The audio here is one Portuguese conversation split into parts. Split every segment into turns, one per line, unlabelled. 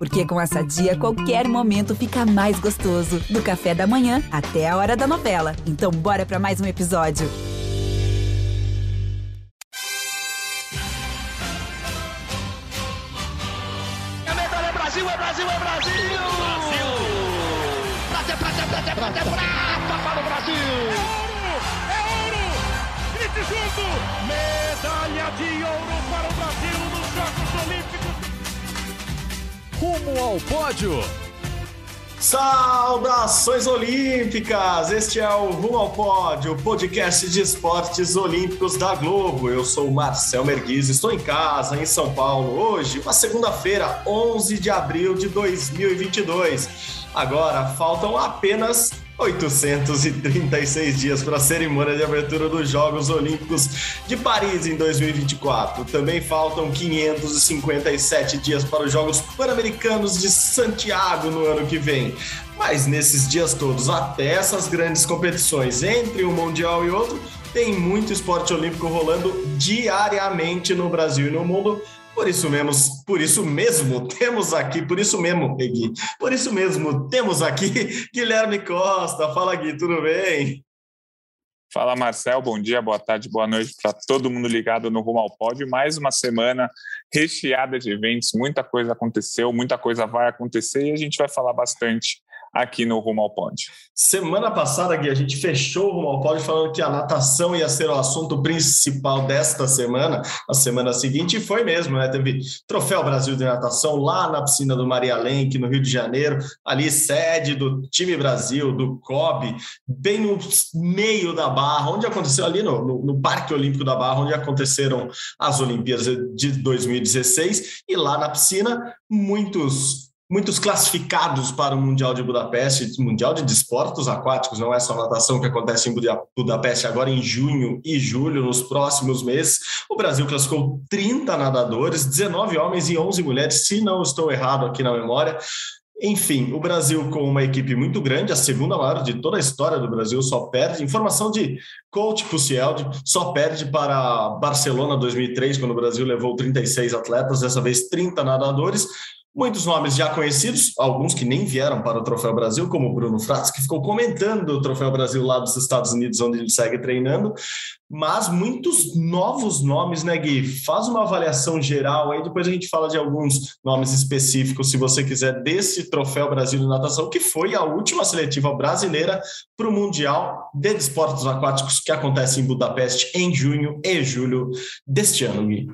Porque com essa dia, qualquer momento fica mais gostoso. Do café da manhã até a hora da novela. Então, bora para mais um episódio.
É medalha, é Brasil, é Brasil, é Brasil! Brasil! Prata, prata, prata, prata, prata para o Brasil!
É ouro! Grite junto! Medalha de ouro para o Brasil
Rumo ao pódio!
Saudações olímpicas! Este é o Rumo ao Pódio, podcast de esportes olímpicos da Globo. Eu sou o Marcel Merguiz, estou em casa, em São Paulo, hoje, uma segunda-feira, 11 de abril de 2022. Agora faltam apenas 836 dias para a cerimônia de abertura dos Jogos Olímpicos de Paris em 2024. Também faltam 557 dias para os Jogos Pan-Americanos de Santiago no ano que vem. Mas nesses dias todos, até essas grandes competições, entre um Mundial e outro, tem muito esporte olímpico rolando diariamente no Brasil e no mundo. Por isso mesmo, por isso mesmo, temos aqui, por isso mesmo, por isso mesmo, temos aqui Guilherme Costa. Fala, Gui, tudo bem?
Fala, Marcel, bom dia, boa tarde, boa noite para todo mundo ligado no Rumo ao Pódio. Mais uma semana recheada de eventos, muita coisa aconteceu, muita coisa vai acontecer e a gente vai falar bastante aqui no Rumo ao Pódio.
Semana passada, Gui, a gente fechou o Rumo ao Pódio falando que a natação ia ser o assunto principal desta semana, a semana seguinte, e foi mesmo, né? Teve Troféu Brasil de Natação lá na piscina do Maria Lenk, no Rio de Janeiro, ali sede do time Brasil, do COB, bem no meio da Barra, onde aconteceu ali no, no, no Parque Olímpico da Barra, onde aconteceram as Olimpíadas de 2016, e lá na piscina, muitos muitos classificados para o Mundial de Budapeste, Mundial de Desportos Aquáticos, não é só natação que acontece em Budapeste agora em junho e julho, nos próximos meses. O Brasil classificou 30 nadadores, 19 homens e 11 mulheres, se não estou errado aqui na memória. Enfim, o Brasil com uma equipe muito grande, a segunda maior de toda a história do Brasil, só perde. Informação de coach Puciel, só perde para Barcelona 2003, quando o Brasil levou 36 atletas, dessa vez 30 nadadores. Muitos nomes já conhecidos, alguns que nem vieram para o Troféu Brasil, como o Bruno Fratz, que ficou comentando o Troféu Brasil lá dos Estados Unidos, onde ele segue treinando, mas muitos novos nomes, né, Gui? Faz uma avaliação geral aí, depois a gente fala de alguns nomes específicos, se você quiser, desse Troféu Brasil de Natação, que foi a última seletiva brasileira para o Mundial de Desportos Aquáticos que acontece em Budapeste em junho e julho deste ano, Gui.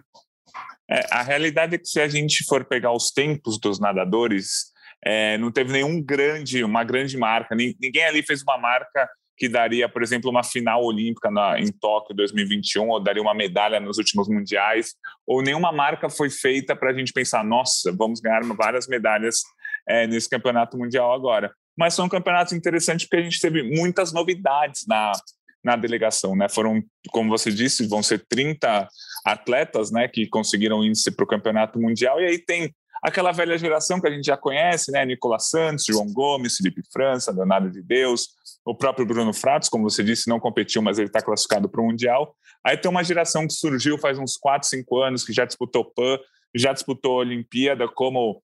É, a realidade é que se a gente for pegar os tempos dos nadadores, é, não teve nenhum grande, uma grande marca, ninguém ali fez uma marca que daria, por exemplo, uma final olímpica na, em Tóquio 2021, ou daria uma medalha nos últimos mundiais, ou nenhuma marca foi feita para a gente pensar, nossa, vamos ganhar várias medalhas é, nesse campeonato mundial agora. Mas são campeonatos interessantes porque a gente teve muitas novidades na, na delegação, né? Foram, como você disse, vão ser 30 atletas, né, que conseguiram índice para o campeonato mundial. E aí tem aquela velha geração que a gente já conhece, né? Nicolas Santos, João Gomes, Felipe França, Leonardo de Deus, o próprio Bruno Fratos, como você disse, não competiu, mas ele está classificado para o Mundial. Aí tem uma geração que surgiu faz uns 4, 5 anos, que já disputou PAN, já disputou Olimpíada, como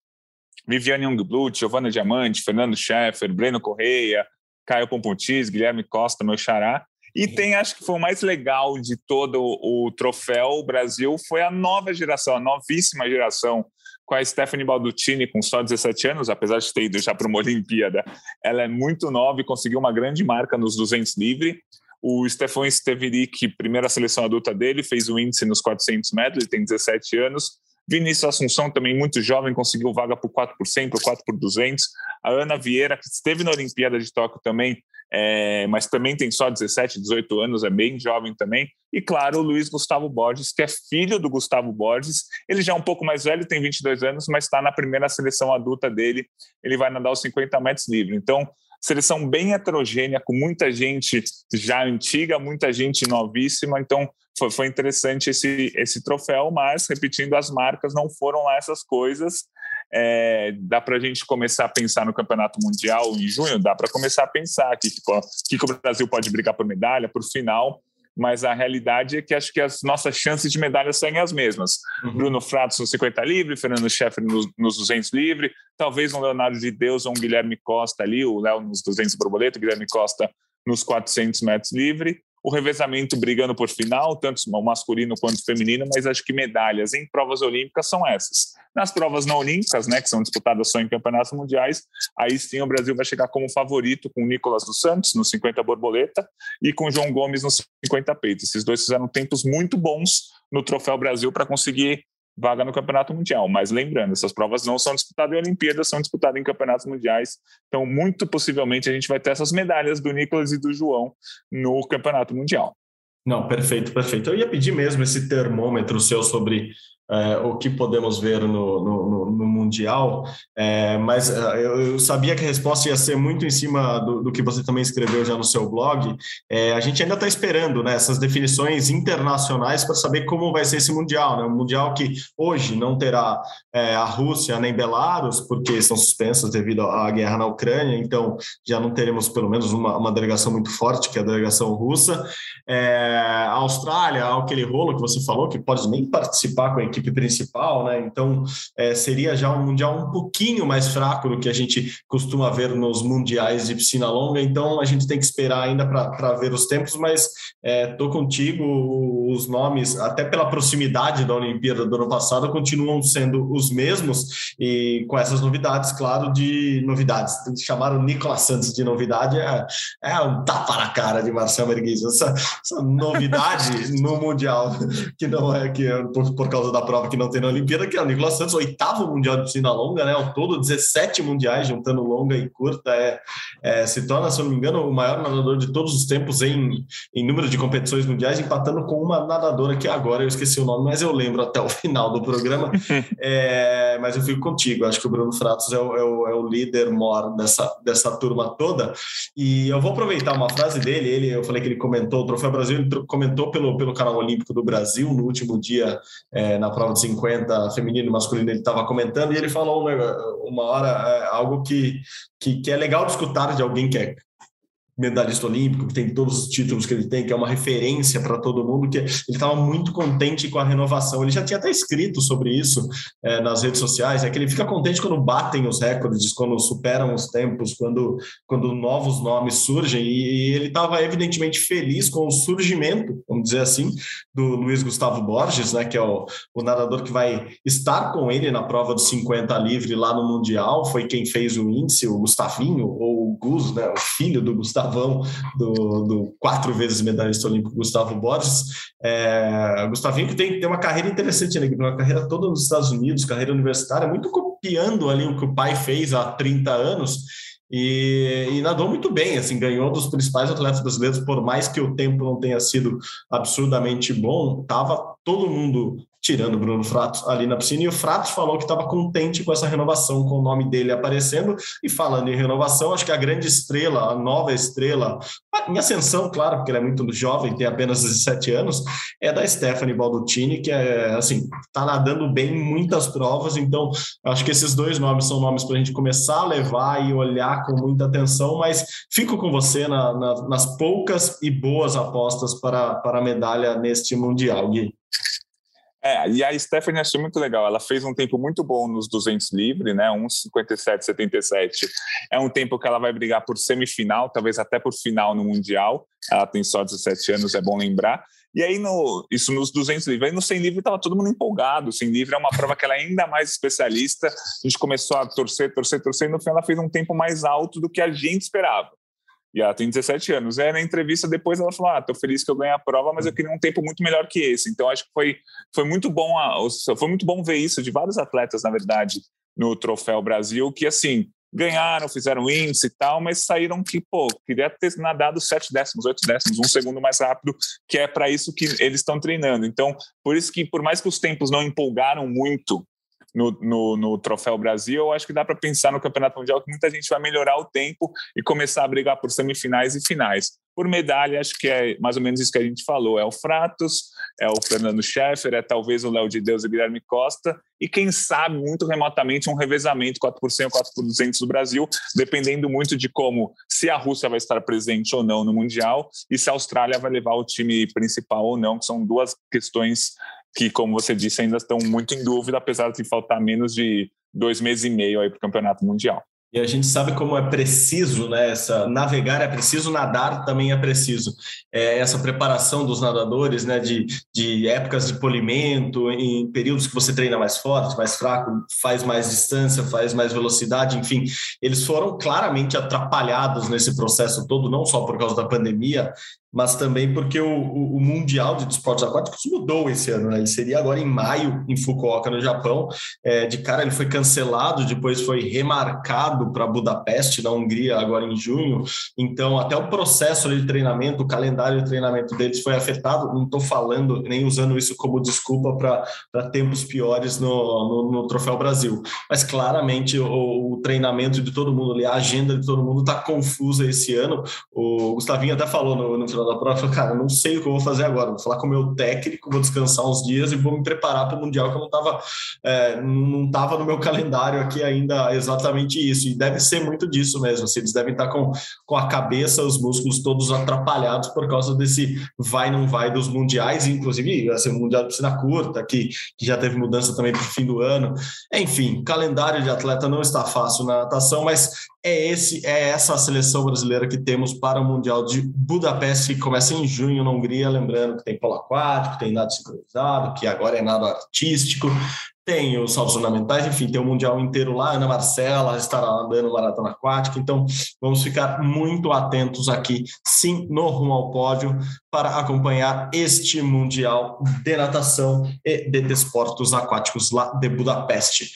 Viviane Jungblut, Giovanna Diamante, Fernando Scheffer, Breno Correia, Caio Pompontis, Guilherme Costa, meu xará. E tem, acho que foi o mais legal de todo o, troféu Brasil, foi a nova geração, a novíssima geração, com a Stephanie Baldutini, com só 17 anos, apesar de ter ido já para uma Olimpíada. Ela é muito nova e conseguiu uma grande marca nos 200 livre. O Stefan Steverick, primeira seleção adulta dele, fez o índice nos 400 metros, ele tem 17 anos. Vinícius Assunção, também muito jovem, conseguiu vaga por 4 por 100, por 4 por 200. A Ana Vieira, que esteve na Olimpíada de Tóquio também, é, mas também tem só 17, 18 anos, é bem jovem também. E claro, o Luiz Gustavo Borges, que é filho do Gustavo Borges. Ele já é um pouco mais velho, tem 22 anos, mas está na primeira seleção adulta dele. Ele vai nadar os 50 metros livre. Então, seleção bem heterogênea, com muita gente já antiga, muita gente novíssima. Então, foi, foi interessante esse, esse troféu, mas, repetindo, as marcas não foram lá essas coisas. É, dá para a gente começar a pensar no Campeonato Mundial em junho? Dá para começar a pensar que, que, que o Brasil pode brigar por medalha, por final. Mas a realidade é que acho que as nossas chances de medalha seguem as mesmas. Uhum. Bruno Fratos no 50 livre, Fernando Scheffer nos, nos 200 livre, talvez um Leonardo de Deus ou um Guilherme Costa ali, o Léo nos 200 borboleta, o Guilherme Costa nos 400 metros livre, o revezamento brigando por final, tanto masculino quanto feminino, mas acho que medalhas em provas olímpicas são essas. Nas provas não olímpicas, né, que são disputadas só em campeonatos mundiais, aí sim o Brasil vai chegar como favorito com o Nicolas dos Santos no 50 borboleta e com o João Gomes no 50 peito. Esses dois fizeram tempos muito bons no Troféu Brasil para conseguir vaga no Campeonato Mundial. Mas lembrando, essas provas não são disputadas em Olimpíadas, são disputadas em campeonatos mundiais. Então, muito possivelmente, a gente vai ter essas medalhas do Nicolas e do João no Campeonato Mundial.
Não, perfeito, perfeito. Eu ia pedir mesmo esse termômetro seu sobre é, o que podemos ver no, no, no Mundial, é, mas é, eu, sabia que a resposta ia ser muito em cima do, do que você também escreveu já no seu blog. É, a gente ainda está esperando né, essas definições internacionais para saber como vai ser esse Mundial. Né? Um Mundial que hoje não terá é, a Rússia nem Belarus, porque estão suspensas devido à guerra na Ucrânia, então já não teremos pelo menos uma, uma delegação muito forte, que é a delegação russa. É, a Austrália, aquele rolo que você falou, que pode nem participar com a equipe principal, né? Então é, seria já um mundial um pouquinho mais fraco do que a gente costuma ver nos mundiais de piscina longa. Então a gente tem que esperar ainda para ver os tempos, mas estou é, contigo. Os nomes, até pela proximidade da Olimpíada do ano passado, continuam sendo os mesmos e com essas novidades, claro, de novidades. Chamaram o Nicolas Santos de novidade é, é um tapa na cara de Marcelo Merguiz. Essa, essa novidade no mundial que não é que é por, por causa da prova que não tem na Olimpíada, que é o Nicolas Santos, oitavo mundial de piscina longa, né? Ao todo, 17 mundiais, juntando longa e curta. É, é, se torna, se eu não me engano, o maior nadador de todos os tempos em, em número de competições mundiais, empatando com uma nadadora que agora eu esqueci o nome, mas eu lembro até o final do programa. é, mas eu fico contigo, acho que o Bruno Fratos é o, é o, é o líder mor dessa, dessa turma toda. E eu vou aproveitar uma frase dele, ele, eu falei que ele comentou o Troféu Brasil, ele comentou pelo, pelo canal Olímpico do Brasil no último dia é, na prova de 50 feminino e masculino ele estava comentando e ele falou uma hora é, algo que, que, que, é legal de escutar de alguém que é medalhista olímpico, que tem todos os títulos que ele tem, que é uma referência para todo mundo, que ele estava muito contente com a renovação. Ele já tinha até escrito sobre isso é, nas redes sociais, é que ele fica contente quando batem os recordes, quando superam os tempos, quando, quando novos nomes surgem, e, e ele estava evidentemente feliz com o surgimento, vamos dizer assim, do Luiz Gustavo Borges, né, que é o, o nadador que vai estar com ele na prova dos 50 livre lá no Mundial, foi quem fez o índice, o Gustavinho, ou o Gus, né, o filho do Gustavo Gustavão, do, do quatro vezes medalhista olímpico Gustavo Borges. É, Gustavinho que tem, tem uma carreira interessante, né? Uma carreira toda nos Estados Unidos, carreira universitária, muito copiando ali o que o pai fez há 30 anos. E, e, nadou muito bem, assim, ganhou dos principais atletas brasileiros, por mais que o tempo não tenha sido absurdamente bom, estava todo mundo tirando o Bruno Fratos ali na piscina, e o Fratos falou que estava contente com essa renovação, com o nome dele aparecendo, e falando em renovação, acho que a grande estrela, a nova estrela, em ascensão, claro, porque ele é muito jovem, tem apenas 17 anos, é da Stephanie Baldutini, que é, assim, está nadando bem em muitas provas, então acho que esses dois nomes são nomes para a gente começar a levar e olhar com muita atenção, mas fico com você na, na, nas poucas e boas apostas para, para a medalha neste Mundial, Gui.
É, e a Stephanie achei muito legal. Ela fez um tempo muito bom nos 200 livre, né? 1,57,77. É um tempo que ela vai brigar por semifinal, talvez até por final no Mundial. Ela tem só 17 anos, é bom lembrar. E aí, no, isso nos 200 livre. Aí no 100 livre estava todo mundo empolgado. O 100 livre é uma prova que ela é ainda mais especialista. A gente começou a torcer, torcer, torcer. E no final ela fez um tempo mais alto do que a gente esperava. E ela tem 17 anos. É, na entrevista depois ela falou: Ah, tô feliz que eu ganhei a prova, mas eu queria um tempo muito melhor que esse. Então acho que foi, foi muito bom foi muito bom ver isso de vários atletas, na verdade, no Troféu Brasil, que assim, ganharam, fizeram índice e tal, mas saíram que, pô, queria ter nadado sete décimos, oito décimos, um segundo mais rápido, que é para isso que eles estão treinando. Então, por isso que, por mais que os tempos não empolgaram muito no, no, no, Troféu Brasil, eu acho que dá para pensar no Campeonato Mundial que muita gente vai melhorar o tempo e começar a brigar por semifinais e finais. Por medalha, acho que é mais ou menos isso que a gente falou. É o Fratos, é o Fernando Scheffer, é talvez o Léo de Deus e Guilherme Costa, e quem sabe, muito remotamente, um revezamento 4 por 100 4 por 200 do Brasil, dependendo muito de como, se a Rússia vai estar presente ou não no Mundial, e se a Austrália vai levar o time principal ou não, que são duas questões que, como você disse, ainda estão muito em dúvida, apesar de faltar menos de dois meses e meio aí para o Campeonato Mundial.
E a gente sabe como é preciso, né? Essa, navegar é preciso, nadar também é preciso. É, essa preparação dos nadadores, né? De, de épocas de polimento, em períodos que você treina mais forte, mais fraco, faz mais distância, faz mais velocidade, enfim, eles foram claramente atrapalhados nesse processo todo, não só por causa da pandemia, mas também porque o, o, o, Mundial de Esportes Aquáticos mudou esse ano, né? Ele seria agora em maio, em Fukuoka, no Japão. É, de cara, ele foi cancelado, depois foi remarcado para Budapeste, na Hungria, agora em junho. Então, até o processo de treinamento, o calendário de treinamento deles foi afetado. Não estou falando, nem usando isso como desculpa para tempos piores no, no, no, Troféu Brasil. Mas claramente o, o, treinamento de todo mundo a agenda de todo mundo está confusa esse ano. O Gustavinho até falou no, no final da prova, falei, cara, não sei o que eu vou fazer agora. Vou falar com o meu técnico, vou descansar uns dias e vou me preparar para o Mundial, que eu não estava é, não tava no meu calendário aqui ainda exatamente isso. E deve ser muito disso mesmo. Assim, eles devem estar com, com a cabeça, os músculos todos atrapalhados por causa desse vai não vai dos mundiais, inclusive assim, o Mundial de Piscina Curta, que, que já teve mudança também para o fim do ano. Enfim, calendário de atleta não está fácil na natação, mas é esse é essa a seleção brasileira que temos para o Mundial de Budapeste, que começa em junho na Hungria, lembrando que tem polo aquático, tem nado sincronizado, que agora é nado artístico, tem os saltos fundamentais, enfim, tem o Mundial inteiro lá, Ana Marcela estará nadando maratona aquática, então vamos ficar muito atentos aqui, sim, no rumo ao pódio, para acompanhar este Mundial de Natação e de Desportos Aquáticos lá de Budapeste.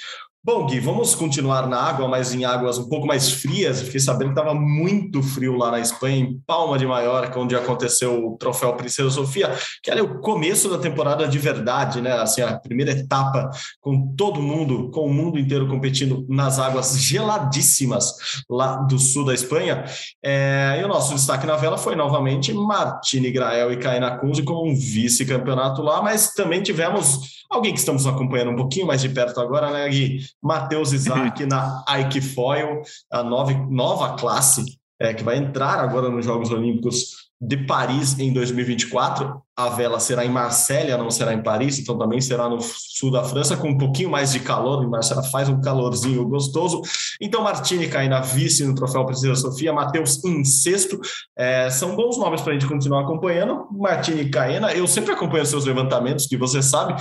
Bom, Gui, vamos continuar na água, mas em águas um pouco mais frias. Fiquei sabendo que estava muito frio lá na Espanha, em Palma de Mallorca, onde aconteceu o Troféu Princesa Sofia, que era o começo da temporada de verdade, né? Assim, a primeira etapa com todo mundo, com o mundo inteiro competindo nas águas geladíssimas lá do sul da Espanha. É, e o nosso destaque na vela foi novamente Martini Grael e Caina Kunze com um vice-campeonato lá, mas também tivemos Alguém que estamos acompanhando um pouquinho mais de perto agora, né, Gui? Matheus Isaac uhum. na Ike Foil, a nova, nova classe é, que vai entrar agora nos Jogos Olímpicos de Paris em 2024. A vela será em Marsella, não será em Paris, então também será no sul da França, com um pouquinho mais de calor. Em Marsella faz um calorzinho gostoso. Então, Martini cai na vice no Troféu Princesa Sofia, Matheus em sexto. É, são bons nomes para a gente continuar acompanhando. Martini Caena, eu sempre acompanho seus levantamentos, que você sabe,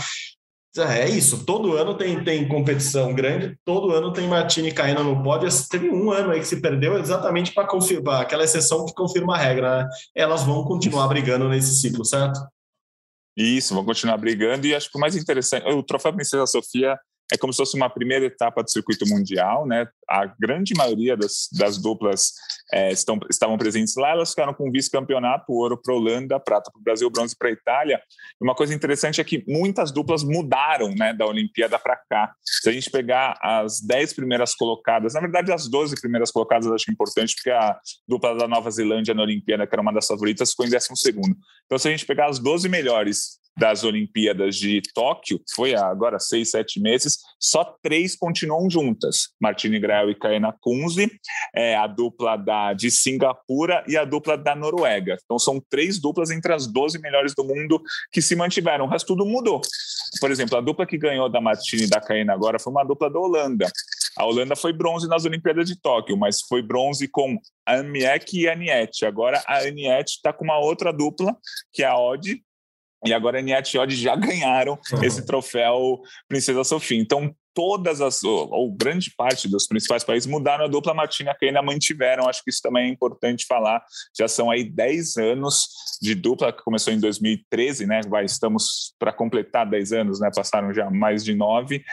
é isso, todo ano tem, tem competição grande, todo ano tem Martini caindo no pódio. Teve um ano aí que se perdeu exatamente para confirmar aquela exceção que confirma a regra. Né? Elas vão continuar brigando nesse ciclo, certo?
Isso, vão continuar brigando. E acho que o mais interessante, o Troféu Princesa Sofia é como se fosse uma primeira etapa do circuito mundial, né? A grande maioria das, das duplas é, estão, estavam presentes lá, elas ficaram com vice-campeonato, ouro para a Holanda, prata para o Brasil, bronze para a Itália. E uma coisa interessante é que muitas duplas mudaram, né, da Olimpíada para cá. Se a gente pegar as 10 primeiras colocadas, na verdade as 12 primeiras colocadas acho importante, porque a dupla da Nova Zelândia na Olimpíada, que era uma das favoritas, ficou em 12 segundo. Então se a gente pegar as 12 melhores das Olimpíadas de Tóquio, foi agora seis, sete meses, só três continuam juntas: Martine Grael e Kaena Kunze, é, a dupla da, de Singapura e a dupla da Noruega. Então são três duplas entre as 12 melhores do mundo que se mantiveram. O resto tudo mudou. Por exemplo, a dupla que ganhou da Martine e da Kaena agora foi uma dupla da Holanda. A Holanda foi bronze nas Olimpíadas de Tóquio, mas foi bronze com a Amiek e a Aniette. Agora a Aniette está com uma outra dupla, que é a Odd, e agora a Niat já ganharam esse troféu Princesa Sofia. Então, todas as, ou, grande parte dos principais países mudaram a dupla Martina ainda mantiveram. Acho que isso também é importante falar. Já são aí 10 anos de dupla, que começou em 2013, né? Vai, estamos para completar 10 anos, né? Passaram já mais de nove,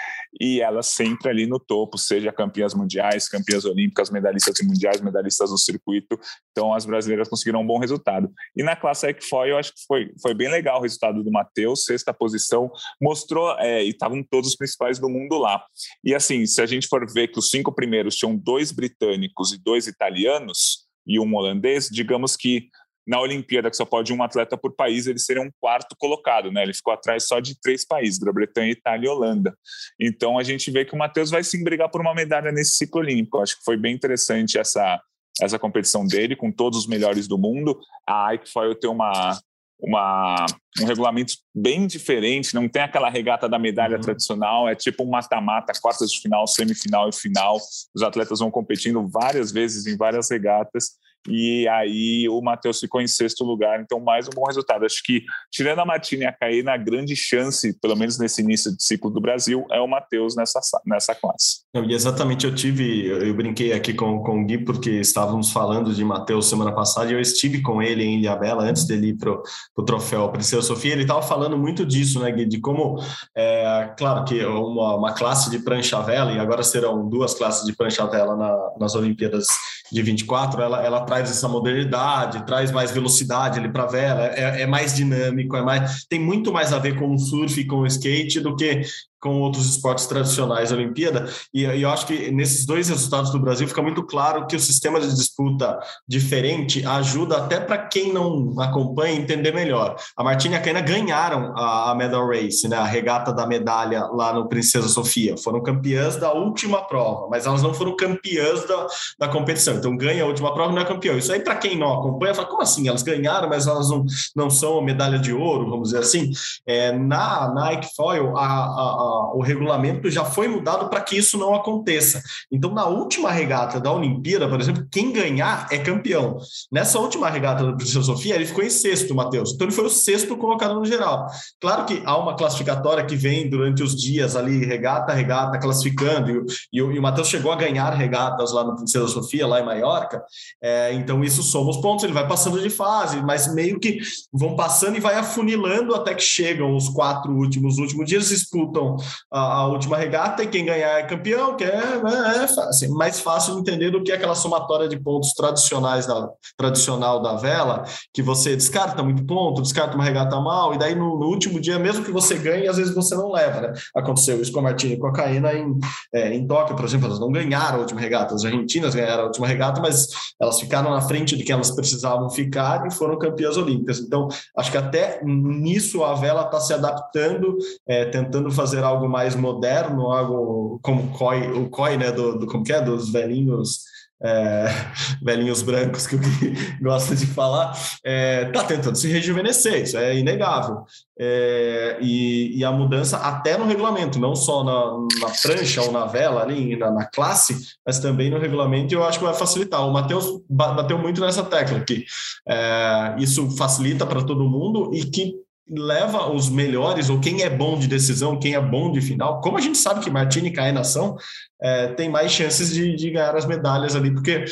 e elas sempre ali no topo, seja campeãs mundiais, campeãs olímpicas, medalhistas mundiais, medalhistas no circuito. Então, as brasileiras conseguiram um bom resultado. E na classe Equfoil, eu acho que foi, foi bem legal o resultado do Matheus, sexta posição, mostrou, é, e estavam todos os principais do mundo lá lá. E assim, se a gente for ver que os cinco primeiros tinham dois britânicos e dois italianos e um holandês, digamos que na Olimpíada, que só pode um atleta por país, ele seria um quarto colocado, né? Ele ficou atrás só de três países, Grã-Bretanha, Itália e Holanda. Então a gente vê que o Matheus vai sim brigar por uma medalha nesse ciclo olímpico. acho que foi bem interessante essa, essa competição dele, com todos os melhores do mundo. A Ike Foil tem uma, uma, um regulamento bem diferente, não tem aquela regata da medalha uhum. tradicional, é tipo um mata-mata, quartas de final, semifinal e final. Os atletas vão competindo várias vezes em várias regatas e aí o Matheus ficou em sexto lugar, então mais um bom resultado. Acho que, tirando a Martina e a Caína, a grande chance, pelo menos nesse início de ciclo do Brasil, é o Matheus nessa, nessa classe.
Não, exatamente, eu tive, eu brinquei aqui com, com o Gui, porque estávamos falando de Matheus semana passada, e eu estive com ele em Ilhabela, antes dele ir para o troféu Princesa Sofia, ele estava falando muito disso, né, Gui, de como, é, claro que uma, uma classe de prancha-vela, e agora serão duas classes de prancha-vela na, nas Olimpíadas de 24, ela, ela traz essa modernidade, traz mais velocidade ali para a vela, é, é, mais dinâmico, é mais tem muito mais a ver com o surf e com o skate do que com outros esportes tradicionais da Olimpíada. E, eu acho que nesses dois resultados do Brasil fica muito claro que o sistema de disputa diferente ajuda até para quem não acompanha entender melhor. A Martina e a Caina ganharam a, a, Medal Race, né, a regata da medalha lá no Princesa Sofia. Foram campeãs da última prova, mas elas não foram campeãs da, da competição. Então ganha a última prova e não é campeão. Isso aí, para quem não acompanha, fala, como assim? Elas ganharam, mas elas não, não são medalha de ouro, vamos dizer assim. É, na Nike Foil, a, a o regulamento já foi mudado para que isso não aconteça. Então, na última regata da Olimpíada, por exemplo, quem ganhar é campeão. Nessa última regata da Princesa Sofia, ele ficou em sexto, Matheus. Então, ele foi o sexto colocado no geral. Claro que há uma classificatória que vem durante os dias ali, regata, regata, classificando, e, e, e o Matheus chegou a ganhar regatas lá no Princesa Sofia, lá em Maiorca. É, então, isso soma os pontos, ele vai passando de fase, mas meio que vão passando e vai afunilando até que chegam os quatro últimos, últimos dias, disputam a, a, última regata e quem ganhar é campeão, que é, né, é assim, mais fácil de entender do que aquela somatória de pontos tradicionais da, tradicional da vela, que você descarta muito ponto, descarta uma regata mal, e daí no, no último dia, mesmo que você ganhe, às vezes você não leva. Né? Aconteceu isso com a Martina e com a Caína em, é, em Tóquio, por exemplo, elas não ganharam a última regata, as argentinas ganharam a última regata, mas elas ficaram na frente de que elas precisavam ficar e foram campeãs olímpicas. Então, acho que até nisso a vela está se adaptando, é, tentando fazer algo algo mais moderno, algo como COI, o COI né, do, do, como que é, dos velhinhos é, velhinhos brancos que o Gui gosta de falar, é, tá tentando se rejuvenescer, isso é inegável. É, e, e, a mudança até no regulamento, não só na, na prancha ou na vela ali, na, na, classe, mas também no regulamento, eu acho que vai facilitar. O Matheus bateu muito nessa tecla que é, isso facilita para todo mundo e que leva os melhores, ou quem é bom de decisão, quem é bom de final, como a gente sabe que Martini e Caena são, é, tem mais chances de, de ganhar as medalhas ali, porque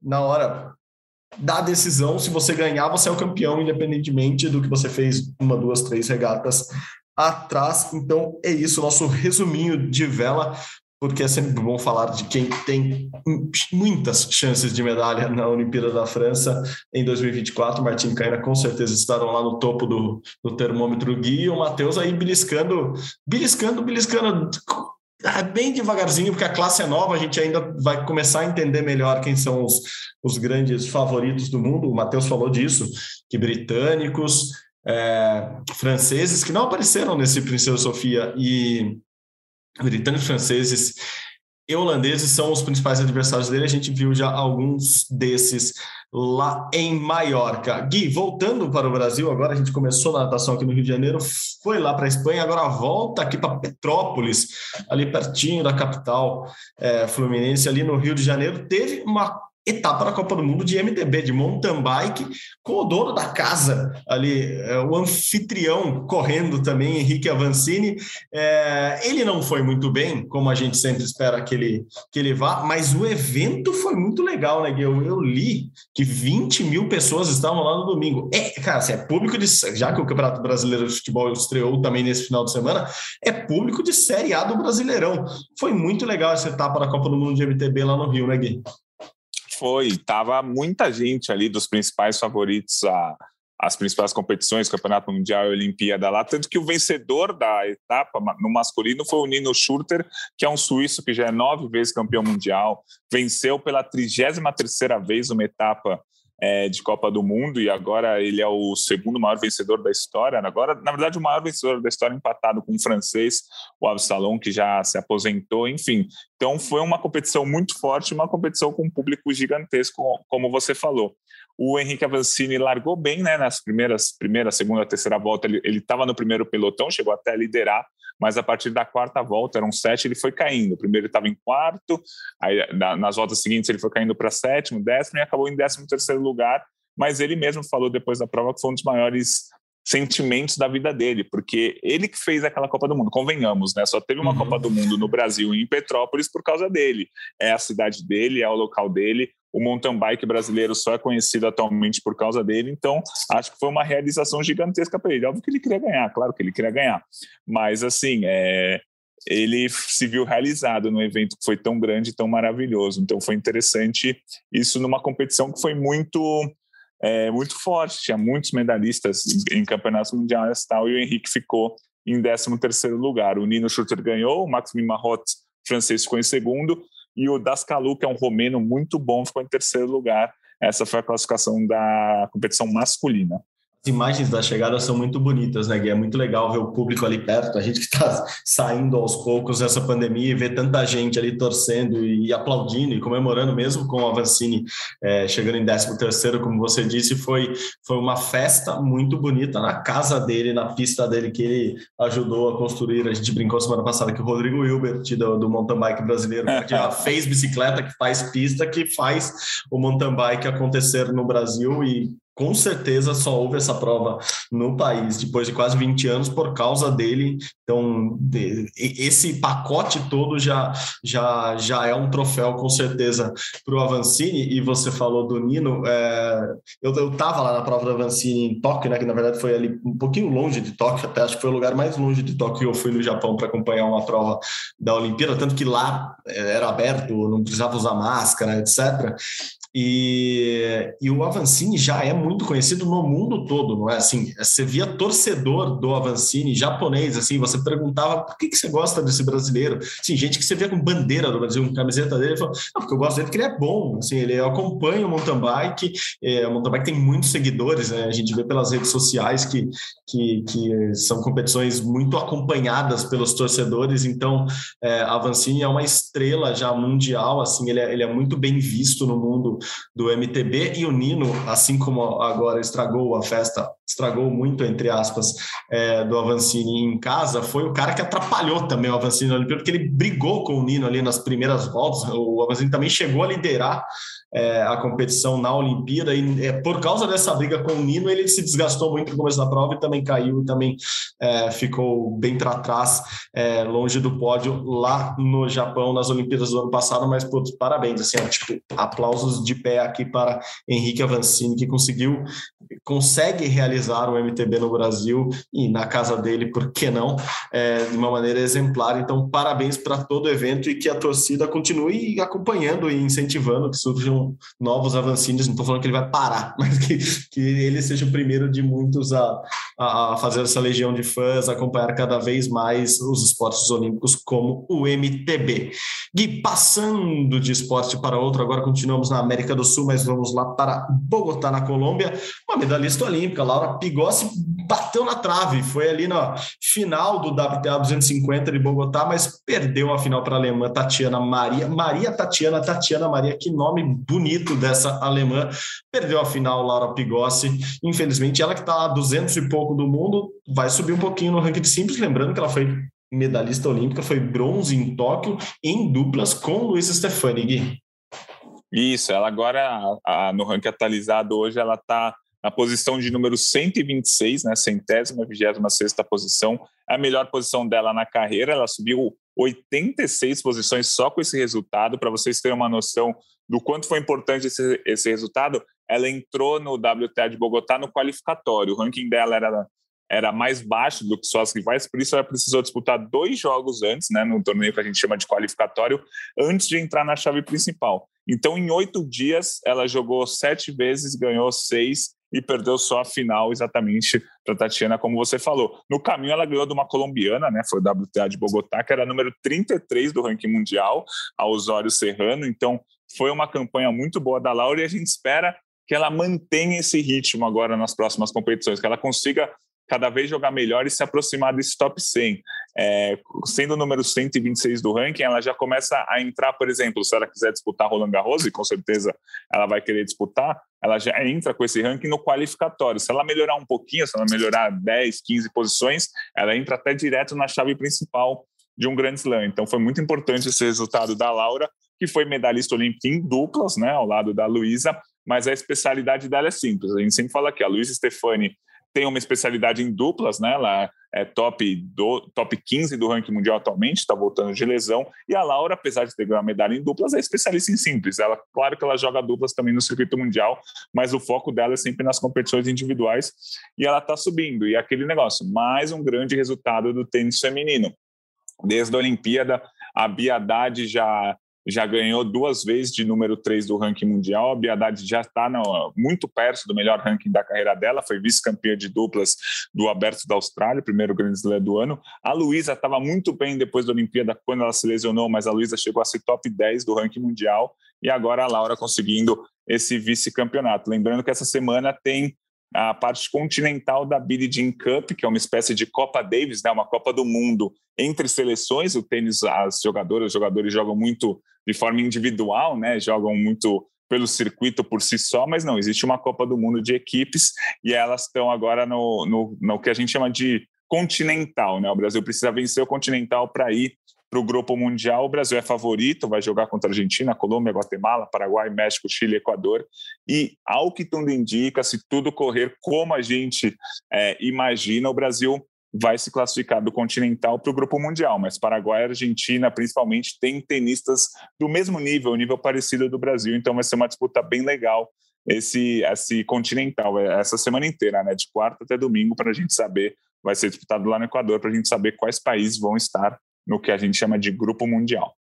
na hora da decisão, se você ganhar, você é o campeão, independentemente do que você fez uma, duas, três regatas atrás. Então é isso, nosso resuminho de vela porque é sempre bom falar de quem tem muitas chances de medalha na Olimpíada da França em 2024. Martin Caina com certeza estarão lá no topo do, do termômetro Gui o Matheus aí beliscando, beliscando, beliscando é bem devagarzinho, porque a classe é nova, a gente ainda vai começar a entender melhor quem são os, os grandes favoritos do mundo. O Matheus falou disso, que britânicos, é, franceses que não apareceram nesse Princesa Sofia e britânicos, franceses e holandeses são os principais adversários dele. A gente viu já alguns desses lá em Maiorca. Gui, voltando para o Brasil, agora a gente começou na natação aqui no Rio de Janeiro, foi lá para a Espanha, agora volta aqui para Petrópolis, ali pertinho da capital é, fluminense, ali no Rio de Janeiro. Teve uma etapa da Copa do Mundo de MTB, de mountain bike, com o dono da casa ali, é, o anfitrião correndo também, Henrique Avancini. É, ele não foi muito bem, como a gente sempre espera que ele, que ele vá, mas o evento foi muito legal, né, eu, eu li que 20 mil pessoas estavam lá no domingo. É, cara, assim, é público de. Já que o Campeonato Brasileiro de Futebol estreou também nesse final de semana, é público de Série A do Brasileirão. Foi muito legal essa etapa da Copa do Mundo de MTB lá no Rio, né, Gui?
Foi, tava muita gente ali dos principais favoritos a, as principais competições, Campeonato Mundial e Olimpíada lá, tanto que o vencedor da etapa no masculino foi o Nino Schurter, que é um suíço que já é nove vezes campeão mundial, venceu pela 33 terceira vez uma etapa é, de Copa do Mundo e agora ele é o segundo maior vencedor da história. Agora, na verdade, o maior vencedor da história empatado com o francês, o Absalom, que já se aposentou, enfim. Então foi uma competição muito forte, uma competição com um público gigantesco, como você falou. O Henrique Avancini largou bem, né, nas primeiras, primeira, segunda, terceira volta. Ele estava no primeiro pelotão, chegou até a liderar, mas a partir da quarta volta, eram sete, ele foi caindo. Primeiro ele estava em quarto, aí nas voltas seguintes ele foi caindo para sétimo, décimo e acabou em décimo terceiro lugar. Mas ele mesmo falou depois da prova que foi um dos maiores sentimentos da vida dele, porque ele que fez aquela Copa do Mundo, convenhamos, né? Só teve uma uhum. Copa do Mundo no Brasil em Petrópolis por causa dele. É a cidade dele, é o local dele. O mountain bike brasileiro só é conhecido atualmente por causa dele, então acho que foi uma realização gigantesca para ele. Óbvio que ele queria ganhar, claro que ele queria ganhar, mas assim, é, ele se viu realizado no evento que foi tão grande, tão maravilhoso. Então foi interessante isso numa competição que foi muito é, muito forte, tinha muitos medalhistas em, campeonatos mundiais tal, e o Henrique ficou em 13 terceiro lugar. O Nino Schurter ganhou, o Max Mimarrot, francês, ficou em segundo, e o Dascalu, que é um romeno muito bom, ficou em terceiro lugar. Essa foi a classificação da competição masculina
imagens da chegada são muito bonitas, né, Gui? É muito legal ver o público ali perto, a gente que está saindo aos poucos dessa pandemia e ver tanta gente ali torcendo e aplaudindo e comemorando mesmo com o Avancini é, chegando em 13º, como você disse, foi, foi uma festa muito bonita na casa dele, na pista dele que ele ajudou a construir. A gente brincou semana passada que o Rodrigo Hilbert, do, do mountain bike brasileiro, que já fez bicicleta, que faz pista, que faz o mountain bike acontecer no Brasil e com certeza só houve essa prova no país depois de quase 20 anos por causa dele. Então, esse pacote todo já, já, já é um troféu, com certeza, para o Avancini. E você falou do Nino. É, eu estava lá na prova do Avancini em Tóquio, né, que na verdade foi ali um pouquinho longe de Tóquio, até acho que foi o lugar mais longe de Tóquio que eu fui no Japão para acompanhar uma prova da Olimpíada, tanto que lá era aberto, não precisava usar máscara, etc. E, e o Avancini já é muito conhecido no mundo todo, não é assim? Você via torcedor do Avancini japonês, assim, você perguntava por que, que você gosta desse brasileiro? Assim, gente que você via com bandeira do Brasil, com camiseta dele, falou, não, porque eu gosto dele porque ele é bom, assim, ele acompanha o mountain bike, é, o mountain bike tem muitos seguidores, né? A gente vê pelas redes sociais que, que, que são competições muito acompanhadas pelos torcedores, então é, Avancini é uma estrela já mundial, assim, ele é, ele é muito bem visto no mundo do, MTB e o Nino, assim como agora estragou a festa, estragou muito, entre aspas, é, do Avancini em casa, foi o cara que atrapalhou também o Avancini na Olimpíada, porque ele brigou com o Nino ali nas primeiras voltas, o Avancini também chegou a liderar é, a competição na Olimpíada e é, por causa dessa briga com o Nino ele se desgastou muito no começo da prova e também caiu e também é, ficou bem para trás, é, longe do pódio lá no Japão nas Olimpíadas do ano passado, mas putz, parabéns, assim, tipo, aplausos de pé aqui para Henrique Avancini que conseguiu consegue realizar o MTB no Brasil e na casa dele, por que não, é, de uma maneira exemplar. Então, parabéns para todo o evento e que a torcida continue acompanhando e incentivando que surjam novos avancines. Não estou falando que ele vai parar, mas que, que ele seja o primeiro de muitos a, a fazer essa legião de fãs, acompanhar cada vez mais os esportes olímpicos como o MTB. Gui, passando de esporte para outro, agora continuamos na América do Sul, mas vamos lá para Bogotá, na Colômbia. Uma medalhista olímpica, Laura Pigossi, bateu na trave, foi ali na final do WTA 250 de Bogotá, mas perdeu a final para a alemã Tatiana Maria. Maria Tatiana, Tatiana Maria, que nome bonito dessa alemã. Perdeu a final, Laura Pigossi. Infelizmente, ela que está a 200 e pouco do mundo, vai subir um pouquinho no ranking de simples, lembrando que ela foi medalhista olímpica, foi bronze em Tóquio, em duplas com Luiz Stefani.
Isso, ela agora, a, a, no ranking atualizado hoje, ela está na posição de número 126, né, centésima, vigésima sexta posição, a melhor posição dela na carreira, ela subiu 86 posições só com esse resultado, para vocês terem uma noção do quanto foi importante esse, esse resultado, ela entrou no WTA de Bogotá no qualificatório, o ranking dela era era mais baixo do que suas rivais, por isso ela precisou disputar dois jogos antes, né, no torneio que a gente chama de qualificatório, antes de entrar na chave principal. Então, em oito dias, ela jogou sete vezes, ganhou seis e perdeu só a final exatamente para Tatiana, como você falou. No caminho, ela ganhou de uma colombiana, né? Foi o WTA de Bogotá, que era número 33 do ranking mundial, a Osório Serrano. Então, foi uma campanha muito boa da Laura e a gente espera que ela mantenha esse ritmo agora nas próximas competições, que ela consiga cada vez jogar melhor e se aproximar desse top 100. É, sendo o número 126 do ranking, ela já começa a entrar, por exemplo, se ela quiser disputar Roland Garros, e com certeza ela vai querer disputar, ela já entra com esse ranking no qualificatório. Se ela melhorar um pouquinho, se ela melhorar 10, 15 posições, ela entra até direto na chave principal de um grande slam. Então foi muito importante esse resultado da Laura, que foi medalhista olímpica em duplas, né, ao lado da Luísa, mas a especialidade dela é simples. A gente sempre fala que a Luísa Stefani tem uma especialidade em duplas, né? Ela é top, do, top 15 do ranking mundial atualmente, está voltando de lesão. E a Laura, apesar de ter ganhado medalha em duplas, é especialista em simples. Ela, claro que ela joga duplas também no circuito mundial, mas o foco dela é sempre nas competições individuais e ela está subindo. E aquele negócio, mais um grande resultado do tênis feminino. Desde a Olimpíada, a Bia Haddad já já ganhou duas vezes de número 3 do ranking mundial. A Bia Haddad já está muito perto do melhor ranking da carreira dela, foi vice-campeã de duplas do Aberto da Austrália, primeiro Grand Slam do ano. A Luísa estava muito bem depois da Olimpíada, quando ela se lesionou, mas a Luísa chegou a ser top 10 do ranking mundial. E agora a Laura conseguindo esse vice-campeonato. Lembrando que essa semana tem a parte continental da Billie Jean Cup, que é uma espécie de Copa Davis, né, uma Copa do Mundo entre seleções. O tênis, as jogadoras, os jogadores jogam muito de forma individual, né, jogam muito pelo circuito por si só, mas não, existe uma Copa do Mundo de equipes e elas estão agora no, no, no que a gente chama de continental. Né? O Brasil precisa vencer o continental para ir para o grupo mundial. O Brasil é favorito, vai jogar contra a Argentina, Colômbia, Guatemala, Paraguai, México, Chile, Equador. E, ao que tudo indica, se tudo correr como a gente é, imagina, o Brasil vai se classificar do continental para o grupo mundial, mas Paraguai e Argentina, principalmente, têm tenistas do mesmo nível, nível parecido do Brasil, então vai ser uma disputa bem legal esse, esse continental, é, essa semana inteira, né, de quarta até domingo, para a gente saber, vai ser disputado lá no Equador, para a gente saber quais países vão estar no que a gente chama de grupo mundial.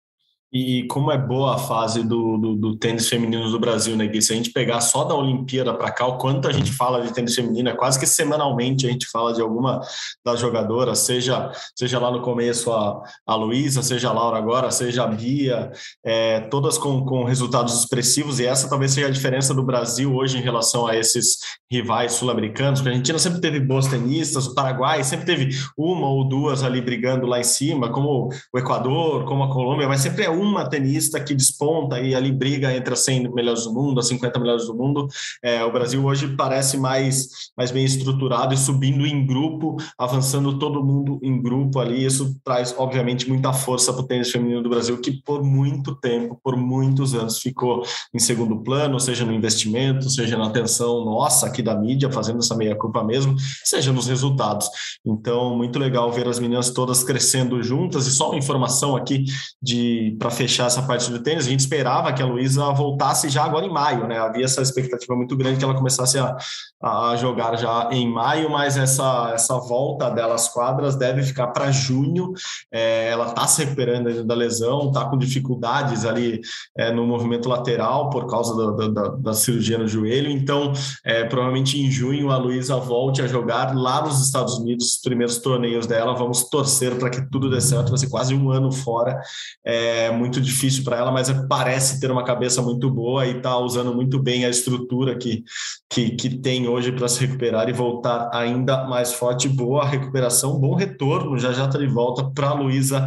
E como é boa a fase do, do, do, tênis feminino do Brasil, né, Gui? Se a gente pegar só da Olimpíada para cá, o quanto a gente fala de tênis feminino, é quase que semanalmente a gente fala de alguma das jogadoras, seja, seja lá no começo a, a Luísa, seja a Laura agora, seja a Bia, é, todas com, com resultados expressivos, e essa talvez seja a diferença do Brasil hoje em relação a esses rivais sul-americanos, porque a Argentina sempre teve boas tenistas, o Paraguai sempre teve uma ou duas ali brigando lá em cima, como o Equador, como a Colômbia, mas sempre é uma tenista que desponta e ali briga entre as 100 melhores do mundo, as 50 melhores do mundo. É, o Brasil hoje parece mais, mais bem estruturado e subindo em grupo, avançando todo mundo em grupo ali. Isso traz, obviamente, muita força para o tênis feminino do Brasil, que por muito tempo, por muitos anos, ficou em segundo plano, seja no investimento, seja na atenção nossa aqui da mídia, fazendo essa meia-culpa mesmo, seja nos resultados. Então, muito legal ver as meninas todas crescendo juntas. E só uma informação aqui de para fechar essa parte do tênis, a gente esperava que a Luísa voltasse já agora em maio, né? Havia essa expectativa muito grande que ela começasse a, a jogar já em maio, mas essa, essa volta dela às quadras deve ficar para junho. É, ela está se recuperando da lesão, está com dificuldades ali é, no movimento lateral por causa da, da, da cirurgia no joelho, então é, provavelmente em junho a Luísa volte a jogar lá nos Estados Unidos os primeiros torneios dela. Vamos torcer para que tudo dê certo, vai ser quase um ano fora. É, muito difícil para ela, mas parece ter uma cabeça muito boa e está usando muito bem a estrutura que, que, que tem hoje para se recuperar e voltar ainda mais forte. Boa recuperação, bom retorno. Já já está de volta para Luísa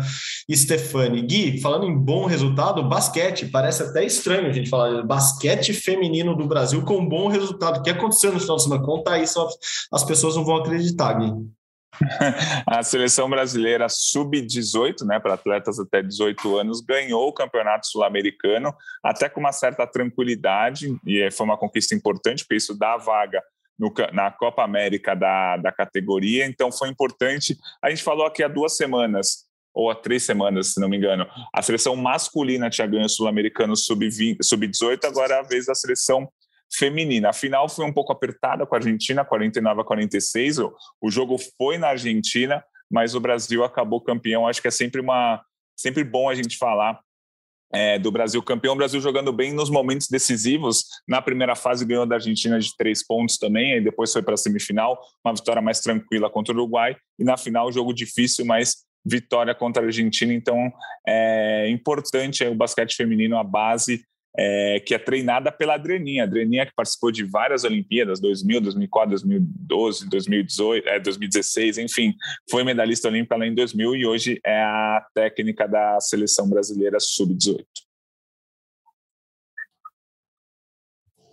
Stefani. Gui, falando em bom resultado, basquete. Parece até estranho a gente falar de basquete feminino do Brasil com bom resultado. O que aconteceu no final de semana? Conta aí, só as pessoas não vão acreditar, Gui.
A seleção brasileira sub-18, né, para atletas até 18 anos, ganhou o campeonato sul-americano até com uma certa tranquilidade, e foi uma conquista importante, porque isso dá vaga no, na Copa América da, da categoria, então foi importante. A gente falou aqui há duas semanas, ou há três semanas, se não me engano, a seleção masculina tinha ganho o sul-americano sub-18, sub agora é a vez da seleção feminina. A final foi um pouco apertada com a Argentina, 49 a 46. O, jogo foi na Argentina, mas o Brasil acabou campeão. Acho que é sempre uma sempre bom a gente falar é, do Brasil campeão, o Brasil jogando bem nos momentos decisivos. Na primeira fase ganhou da Argentina de três pontos também, aí depois foi para a semifinal, uma vitória mais tranquila contra o Uruguai, e na final jogo difícil, mas vitória contra a Argentina. Então é importante é, o basquete feminino, a base é, que é treinada pela Adreninha. A Adreninha que participou de várias Olimpíadas, 2000, 2004, 2012, 2018, é, 2016, enfim, foi medalhista olímpica lá em 2000 e hoje é a técnica da seleção brasileira sub-18.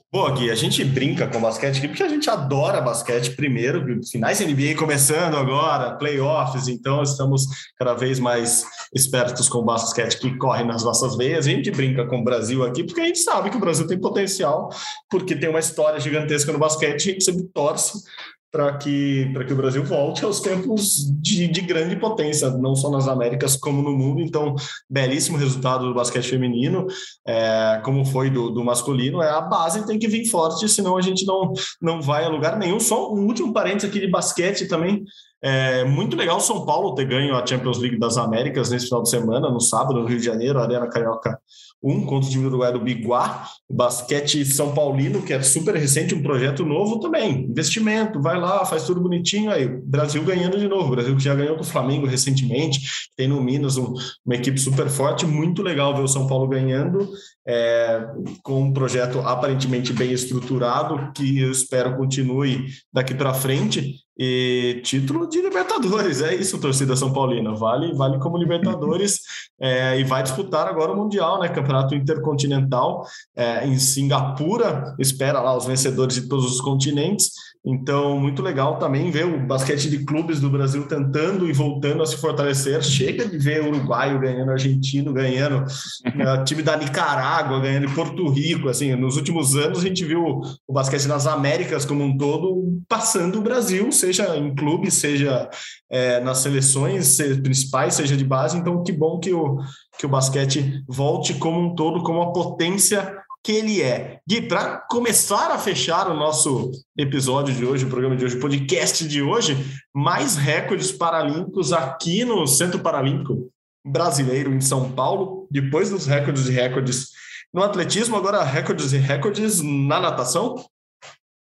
Pô, Gui, a gente brinca com basquete aqui porque a gente adora basquete primeiro, finais NBA começando agora, playoffs, então estamos cada vez mais espertos com o basquete que corre nas nossas veias. A gente brinca com o Brasil aqui porque a gente sabe que o Brasil tem potencial, porque tem uma história gigantesca no basquete a gente sempre torce para que, que o Brasil volte aos tempos de, de, grande potência, não só nas Américas como no mundo. Então, belíssimo resultado do basquete feminino, é, como foi do, do, masculino. É, a base tem que vir forte, senão a gente não, não vai a lugar nenhum. Só um último parênteses aqui de basquete também. É muito legal São Paulo ter ganho a Champions League das Américas nesse final de semana, no sábado, no Rio de Janeiro, Arena Carioca 1 contra o time do Uruguai do Biguá, basquete São Paulino, que é super recente, um projeto novo também, investimento, vai lá, faz tudo bonitinho, aí Brasil ganhando de novo, o Brasil que já ganhou com o Flamengo recentemente, tem no Minas um, uma equipe super forte, muito legal ver o São Paulo ganhando, é, com um projeto aparentemente bem estruturado, que eu espero continue daqui para frente, e título de Libertadores, é isso, torcida São Paulina. Vale, vale como Libertadores é, e vai disputar agora o Mundial, né? Campeonato Intercontinental é, em Singapura. Espera lá os vencedores de todos os continentes. Então, muito legal também ver o basquete de clubes do Brasil tentando e voltando a se fortalecer. Chega de ver uruguaio ganhando, argentino ganhando, né, time da Nicarágua ganhando, Porto Rico. Assim, nos últimos anos a gente viu o basquete nas Américas como um todo passando o Brasil, seja em clube, seja é, nas seleções principais, seja de base. Então, que bom que o, que o basquete volte como um todo, como uma potência que ele é. Gui, para começar a fechar o nosso episódio de hoje, o programa de hoje, o podcast de hoje, mais recordes paralímpicos aqui no Centro Paralímpico Brasileiro em São Paulo, depois dos recordes e recordes no atletismo, agora recordes e recordes na natação.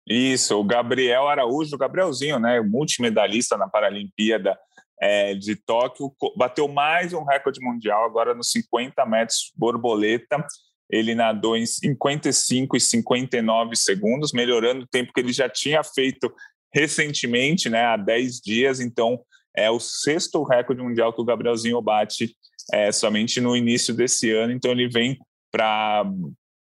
Isso, o Gabriel Araújo, o Gabrielzinho, né, multimedalista na Paralimpíada é, de Tóquio, bateu mais um recorde mundial agora nos 50 metros borboleta ele nadou em 55 e 59 segundos, melhorando o tempo que ele já tinha feito recentemente, né, há 10 dias. Então, é o sexto recorde mundial que o Gabrielzinho bate é, somente no início desse ano. Então, ele vem para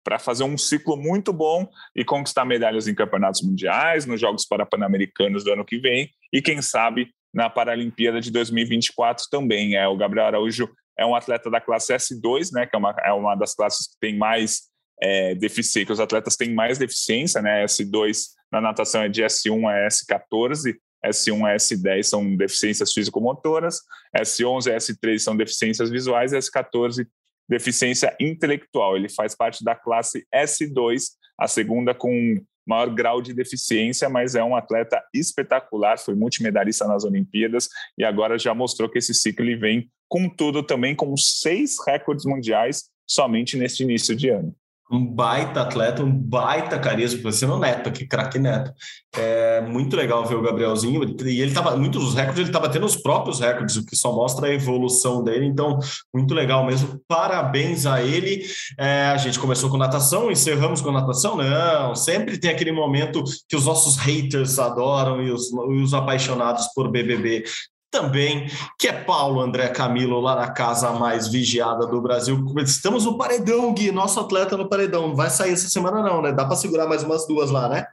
para fazer um ciclo muito bom e conquistar medalhas em campeonatos mundiais, nos Jogos Pan-Americanos do ano que vem e quem sabe na Paralimpíada de 2024 também. É o Gabriel Araújo é um atleta da classe S2, né, que é uma, é uma das classes que tem mais é, deficiência, que os atletas têm mais deficiência, né, S2 na natação é de S1 a S14, S1 a S10 são deficiências físico-motoras, S11 e S3 são deficiências visuais e S14 deficiência intelectual. Ele faz parte da classe S2, a segunda com maior grau de deficiência, mas é um atleta espetacular, foi multimedalista nas Olimpíadas e agora já mostrou que esse ciclo ele vem com tudo também, com seis recordes mundiais somente neste início de ano
um baita atleta, um baita carisma, parecendo o Neto, que craque Neto. É muito legal ver o Gabrielzinho, e ele tava, muitos dos recordes, ele está batendo os próprios recordes, o que só mostra a evolução dele, então, muito legal mesmo, parabéns a ele. É, a gente começou com natação, encerramos com natação? Não, sempre tem aquele momento que os nossos haters adoram e os, e os apaixonados por BBB também, que é Paulo André Camilo, lá na casa mais vigiada do Brasil. Estamos no paredão, Gui, nosso atleta no paredão. Não vai sair essa semana, não, né? Dá para segurar mais umas duas lá, né?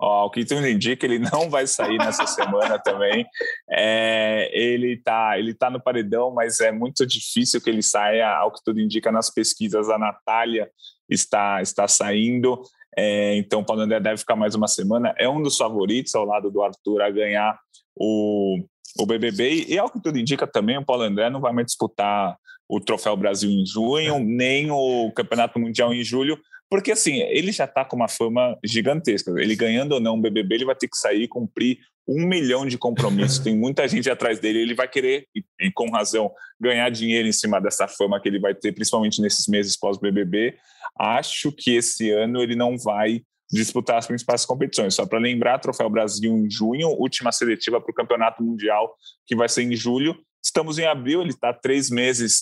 Ó, o que tudo indica, ele não vai sair nessa semana também. É, ele está ele tá no paredão, mas é muito difícil que ele saia, ao que tudo indica nas pesquisas. A Natália está, está saindo. É, então, o Paulo André deve ficar mais uma semana. É um dos favoritos, ao lado do Arthur, a ganhar o, o BBB. E, ao que tudo indica também, o Paulo André não vai mais disputar o Troféu Brasil em junho, nem o Campeonato Mundial em julho, porque assim, ele já está com uma fama gigantesca. Ele ganhando ou não o BBB, ele vai ter que sair e cumprir um milhão de compromissos, tem muita gente atrás dele, ele vai querer, e, e, com razão, ganhar dinheiro em cima dessa fama que ele vai ter, principalmente nesses meses pós-BBB. Acho que esse ano ele não vai disputar as principais competições. Só para lembrar, Troféu Brasil em junho, última seletiva para o Campeonato Mundial, que vai ser em julho. Estamos em abril, ele está três meses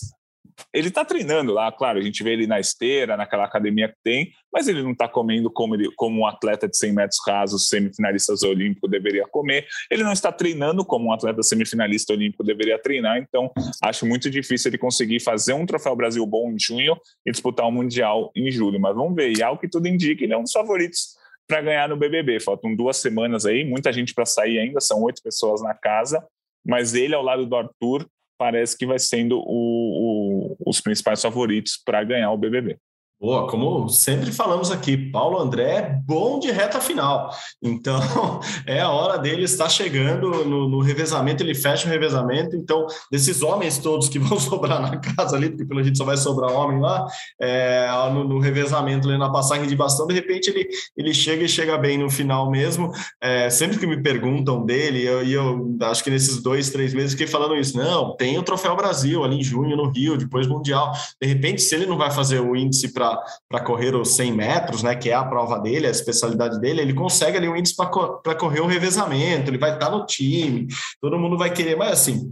ele está treinando lá, claro, a gente vê ele na esteira, naquela academia que tem, mas ele não está comendo como, ele, como um atleta de 100 metros rasos, semifinalista olímpico, deveria comer. Ele não está treinando como um atleta semifinalista olímpico deveria treinar, então acho muito difícil ele conseguir fazer um Troféu Brasil bom em junho e disputar um Mundial em julho. Mas vamos ver, e ao que tudo indica, ele é um dos favoritos para ganhar no BBB. Faltam duas semanas aí, muita gente para sair ainda, são oito pessoas na casa, mas ele ao lado do Arthur parece que vai sendo o, o, os principais favoritos para ganhar o BBB.
Boa, como sempre falamos aqui, Paulo André é bom de reta final. Então, é a hora dele estar chegando no, no, revezamento, ele fecha o revezamento. Então, desses homens todos que vão sobrar na casa ali, porque pelo jeito só vai sobrar homem lá, é, no, no, revezamento, ali, na passagem de bastão, de repente ele, ele chega e chega bem no final mesmo. É, sempre que me perguntam dele, eu, eu, acho que nesses dois, três meses fiquei falando isso. Não, tem o Troféu Brasil ali em junho no Rio, depois Mundial. De repente, se ele não vai fazer o índice para para correr os 100 metros, né, que é a prova dele, a especialidade dele, ele consegue ali um índice para correr o revezamento, ele vai estar tá no time, todo mundo vai querer, mas assim,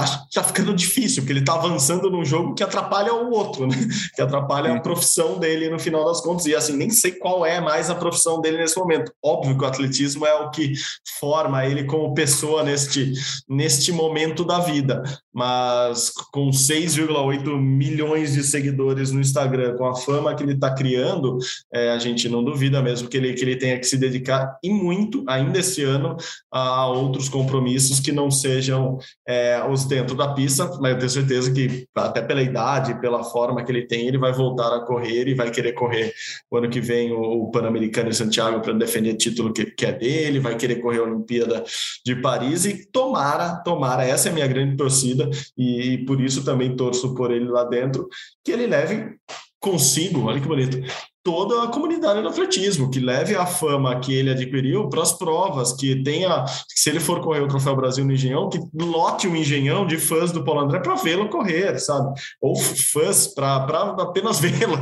tá, tá ficando difícil, porque ele tá avançando num jogo que atrapalha o outro, né? Que atrapalha a profissão dele no final das contas. E assim, nem sei qual é mais a profissão dele nesse momento. Óbvio que o atletismo é o que forma ele como pessoa neste, neste momento da vida. Mas com 6,8 milhões de seguidores no Instagram, com a fama que ele está criando, é, a gente não duvida mesmo que ele, que ele tenha que se dedicar e muito, ainda esse ano, a outros compromissos que não sejam é, os dentro da pista, mas eu tenho certeza que, até pela idade, pela forma que ele tem, ele vai voltar a correr e vai querer correr o ano que vem o Pan-Americano em Santiago para defender o título que, que é dele, vai querer correr a Olimpíada de Paris e tomara, tomara, essa é a minha grande torcida e, e por isso também torço por ele lá dentro, que ele leve consigo, olha que bonito, toda a comunidade do atletismo, que leve a fama que ele adquiriu para as provas, que tenha, se ele for correr o Troféu Brasil no Engenhão, que lote um Engenhão de fãs do Paulo André para vê-lo correr, sabe? Ou fãs para apenas vê-lo.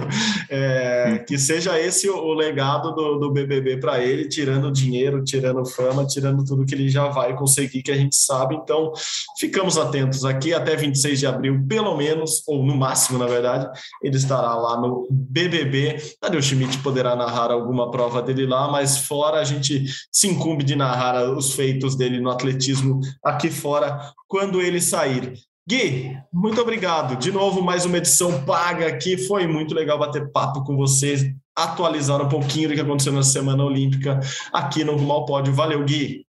É, que seja esse o, legado do, do BBB para ele, tirando dinheiro, tirando fama, tirando tudo que ele já vai conseguir, que a gente sabe. Então, ficamos atentos aqui até 26 de abril, pelo menos, ou no máximo, na verdade, ele estará lá no BBB. Daniel Schmidt poderá narrar alguma prova dele lá, mas fora a gente se incumbe de narrar os feitos dele no atletismo aqui fora quando ele sair. Gui, muito obrigado. De novo, mais uma edição paga aqui. Foi muito legal bater papo com vocês, atualizar um pouquinho do que aconteceu na Semana Olímpica aqui no Rumo ao Pódio. Valeu, Gui.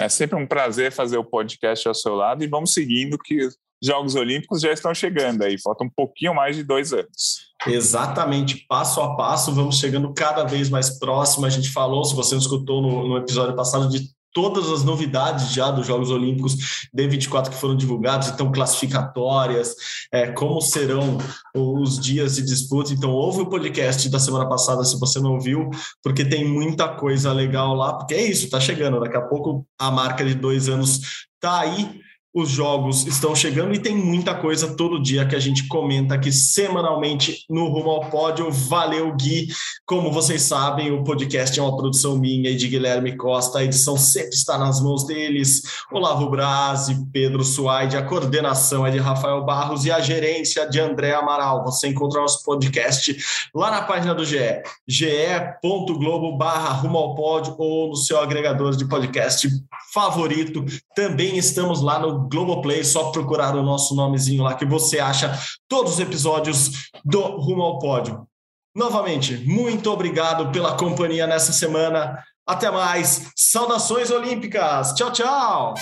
É sempre um prazer fazer o podcast ao seu lado e vamos seguindo que Jogos Olímpicos já estão chegando aí, falta um pouquinho mais de dois anos.
Exatamente, passo a passo, vamos chegando cada vez mais próximo. A gente falou, se você não escutou no, no episódio passado, de todas as novidades já dos Jogos Olímpicos D24 que foram divulgados, então classificatórias, é, como serão os dias de disputa. Então, ouve o podcast da semana passada se você não ouviu, porque tem muita coisa legal lá, porque é isso, tá chegando. Daqui a pouco a marca de dois anos tá aí os jogos estão chegando e tem muita coisa todo dia que a gente comenta aqui semanalmente no Rumo ao Pódio. Valeu, Gui. Como vocês sabem, o podcast é uma produção minha e de Guilherme Costa. A edição sempre está nas mãos deles. Olavo Braz e Pedro Suaide. A coordenação é de Rafael Barros e a gerência de André Amaral. Você encontra nosso podcast lá na página do GE, ge.globo barra Rumo ao Pódio ou no seu agregador de podcast favorito. Também estamos lá Globoplay, só procurar o nosso nomezinho lá que você acha todos os episódios do Rumo ao Pódio. Novamente, muito obrigado pela companhia nessa semana. Até mais. Saudações olímpicas. Tchau, tchau.